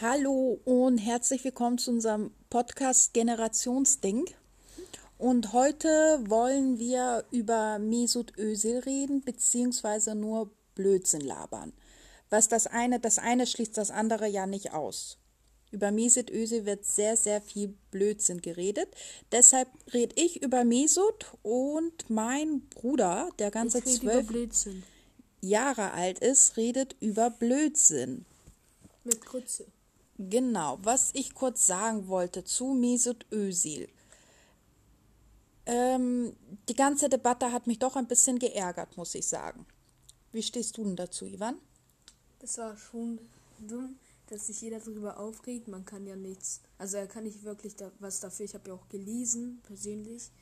Hallo und herzlich willkommen zu unserem Podcast Generationsding. Und heute wollen wir über Mesut Özil reden, beziehungsweise nur Blödsinn labern. Was das eine, das eine schließt das andere ja nicht aus. Über Mesut Özil wird sehr, sehr viel Blödsinn geredet. Deshalb rede ich über Mesut und mein Bruder, der ganze zwölf Jahre alt ist, redet über Blödsinn. Mit Krütze. Genau, was ich kurz sagen wollte zu Mesut Özil. Ähm, die ganze Debatte hat mich doch ein bisschen geärgert, muss ich sagen. Wie stehst du denn dazu, Ivan? Das war schon dumm, dass sich jeder darüber aufregt. Man kann ja nichts. Also er kann nicht wirklich da, was dafür. Ich habe ja auch gelesen, persönlich,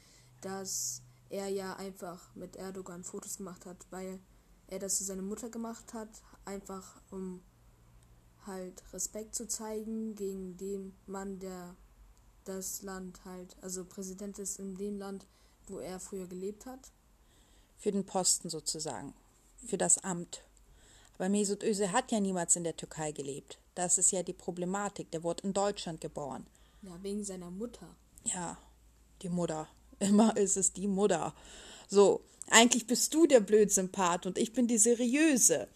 dass er ja einfach mit Erdogan Fotos gemacht hat, weil er das zu seiner Mutter gemacht hat, einfach um halt Respekt zu zeigen gegen den Mann, der das Land halt, also Präsident ist in dem Land, wo er früher gelebt hat. Für den Posten sozusagen, für das Amt. Aber Mesut Özil hat ja niemals in der Türkei gelebt. Das ist ja die Problematik. Der wurde in Deutschland geboren. Ja, wegen seiner Mutter. Ja, die Mutter. Immer ist es die Mutter. So, eigentlich bist du der Blödsympath und ich bin die seriöse.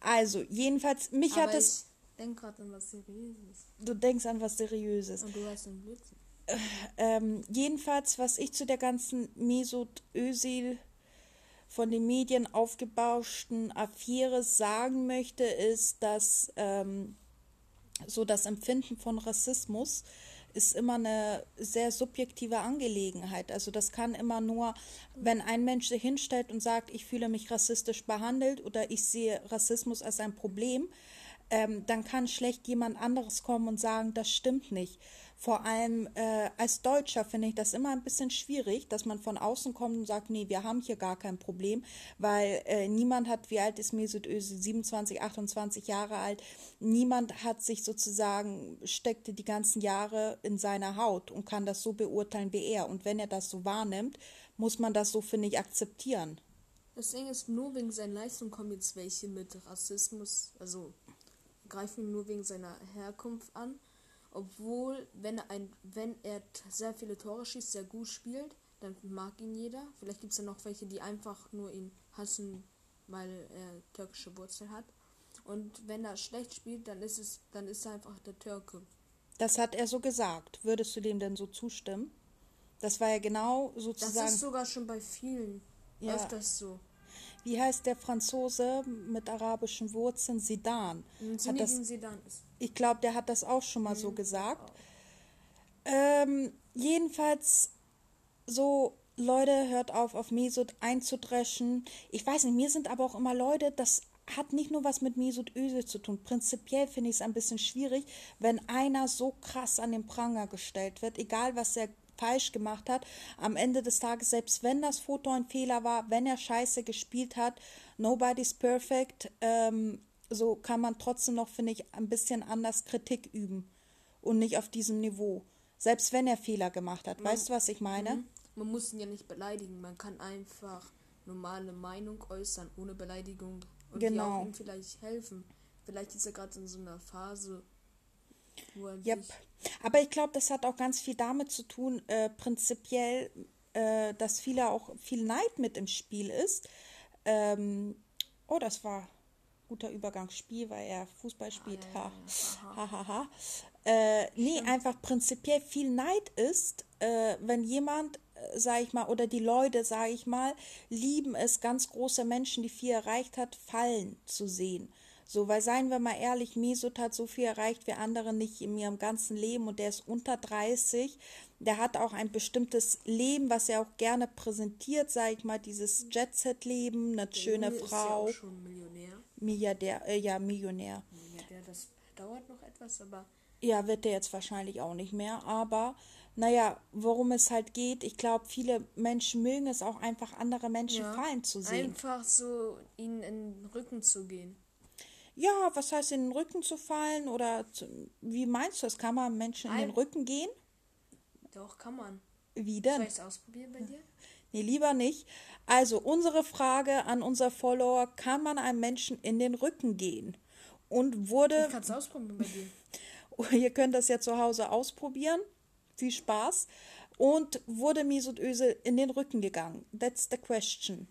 Also, jedenfalls, mich Aber hat es. Denk gerade an was Seriöses. Du denkst an was Seriöses. Und du hast einen Blödsinn. Ähm, jedenfalls, was ich zu der ganzen Mesut Özil von den Medien aufgebauschten Affäre sagen möchte, ist, dass ähm, so das Empfinden von Rassismus ist immer eine sehr subjektive Angelegenheit. Also das kann immer nur, wenn ein Mensch sich hinstellt und sagt, ich fühle mich rassistisch behandelt oder ich sehe Rassismus als ein Problem, ähm, dann kann schlecht jemand anderes kommen und sagen, das stimmt nicht. Vor allem äh, als Deutscher finde ich das immer ein bisschen schwierig, dass man von außen kommt und sagt, nee, wir haben hier gar kein Problem, weil äh, niemand hat, wie alt ist Mesut Özil, 27, 28 Jahre alt, niemand hat sich sozusagen, steckte die ganzen Jahre in seiner Haut und kann das so beurteilen wie er. Und wenn er das so wahrnimmt, muss man das so, finde ich, akzeptieren. Das Ding ist, nur wegen seiner Leistung kommen jetzt welche mit Rassismus, also greifen ihn nur wegen seiner Herkunft an. Obwohl, wenn er, ein, wenn er sehr viele Tore schießt, sehr gut spielt, dann mag ihn jeder. Vielleicht gibt es ja noch welche, die einfach nur ihn hassen, weil er türkische Wurzel hat. Und wenn er schlecht spielt, dann ist es, dann ist er einfach der Türke. Das hat er so gesagt. Würdest du dem denn so zustimmen? Das war ja genau sozusagen. Das ist sogar schon bei vielen ja. öfters so. Wie heißt der Franzose mit arabischen Wurzeln? Sidan. Hat das, Sidan ist. Ich glaube, der hat das auch schon mal mhm. so gesagt. Ähm, jedenfalls so, Leute, hört auf, auf Mesut einzudreschen. Ich weiß nicht, mir sind aber auch immer Leute, das hat nicht nur was mit Mesut Özil zu tun. Prinzipiell finde ich es ein bisschen schwierig, wenn einer so krass an den Pranger gestellt wird, egal was er falsch gemacht hat. Am Ende des Tages, selbst wenn das Foto ein Fehler war, wenn er scheiße gespielt hat, nobody's perfect, ähm, so kann man trotzdem noch, finde ich, ein bisschen anders Kritik üben und nicht auf diesem Niveau. Selbst wenn er Fehler gemacht hat. Man, weißt du, was ich meine? Mhm. Man muss ihn ja nicht beleidigen. Man kann einfach normale Meinung äußern, ohne Beleidigung. Und genau. die auch ihm vielleicht helfen. Vielleicht ist er gerade in so einer Phase, yep. Aber ich glaube, das hat auch ganz viel damit zu tun, äh, prinzipiell, äh, dass viele auch viel Neid mit im Spiel ist. Ähm, oh, das war guter Übergangsspiel, weil er Fußball spielt. Ha, ha, ha, ha. Äh, nee, einfach prinzipiell viel Neid ist, äh, wenn jemand, äh, sag ich mal, oder die Leute, sag ich mal, lieben es, ganz große Menschen, die viel erreicht hat, fallen zu sehen. So, weil seien wir mal ehrlich, Mesut hat so viel erreicht wie andere nicht in ihrem ganzen Leben und der ist unter 30. Der hat auch ein bestimmtes Leben, was er auch gerne präsentiert, sag ich mal, dieses Jet-Set-Leben, eine der schöne Junge Frau. Ist ja auch schon Millionär. Milliardär, äh, ja, Millionär. Milliardär, das dauert noch etwas, aber. Ja, wird der jetzt wahrscheinlich auch nicht mehr, aber naja, worum es halt geht, ich glaube, viele Menschen mögen es auch einfach, andere Menschen ja, fallen zu sehen. Einfach so ihnen in den Rücken zu gehen ja, was heißt in den Rücken zu fallen oder zu, wie meinst du das? Kann man Menschen in den Rücken gehen? Doch, kann man. Wie denn? Soll ich es ausprobieren bei dir? Nee, lieber nicht. Also, unsere Frage an unser Follower: Kann man einem Menschen in den Rücken gehen? und wurde. Ich kann es ausprobieren bei dir. Ihr könnt das ja zu Hause ausprobieren. Viel Spaß. Und wurde Mesut Özil in den Rücken gegangen? That's the question.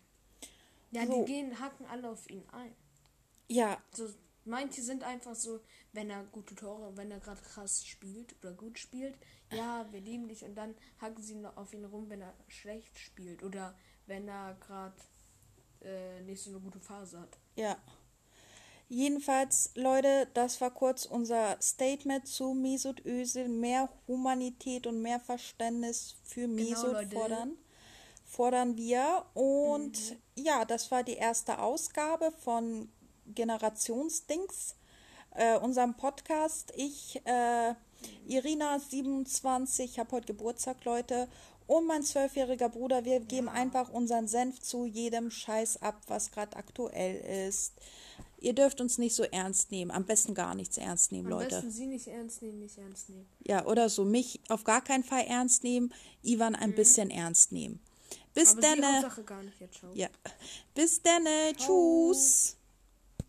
Ja, So. die gehen, hacken alle auf ihn ein. Ja, So, manche sind einfach so, wenn er gute Tore, wenn er gerade krass spielt oder gut spielt, ja, wir lieben dich und dann hacken sie noch auf ihn rum, wenn er schlecht spielt oder wenn er gerade äh, nicht so eine gute Phase hat. ja. Jedenfalls, Leute, das war kurz unser Statement zu Mesut Özil. Mehr Humanität und mehr Verständnis für Mesut Leute. fordern, fordern wir. Und ja, das war die erste Ausgabe von Generationsdings, äh, unserem Podcast. Ich, äh, Irina, 27, habe heute Geburtstag, Leute. Und mein zwölfjähriger Bruder, wir geben einfach unseren Senf zu jedem Scheiß ab, was gerade aktuell ist. Ihr dürft uns nicht so ernst nehmen. Am besten gar nichts ernst nehmen, Am Leute. besten sie nicht ernst nehmen, nicht ernst nehmen. Ja, oder so. Mich auf gar keinen Fall ernst nehmen. Ivan ein bisschen ernst nehmen. Bis Aber sie dann. Hauptsache gar nicht jetzt schauen. Ja. Bis dann. Tschüss.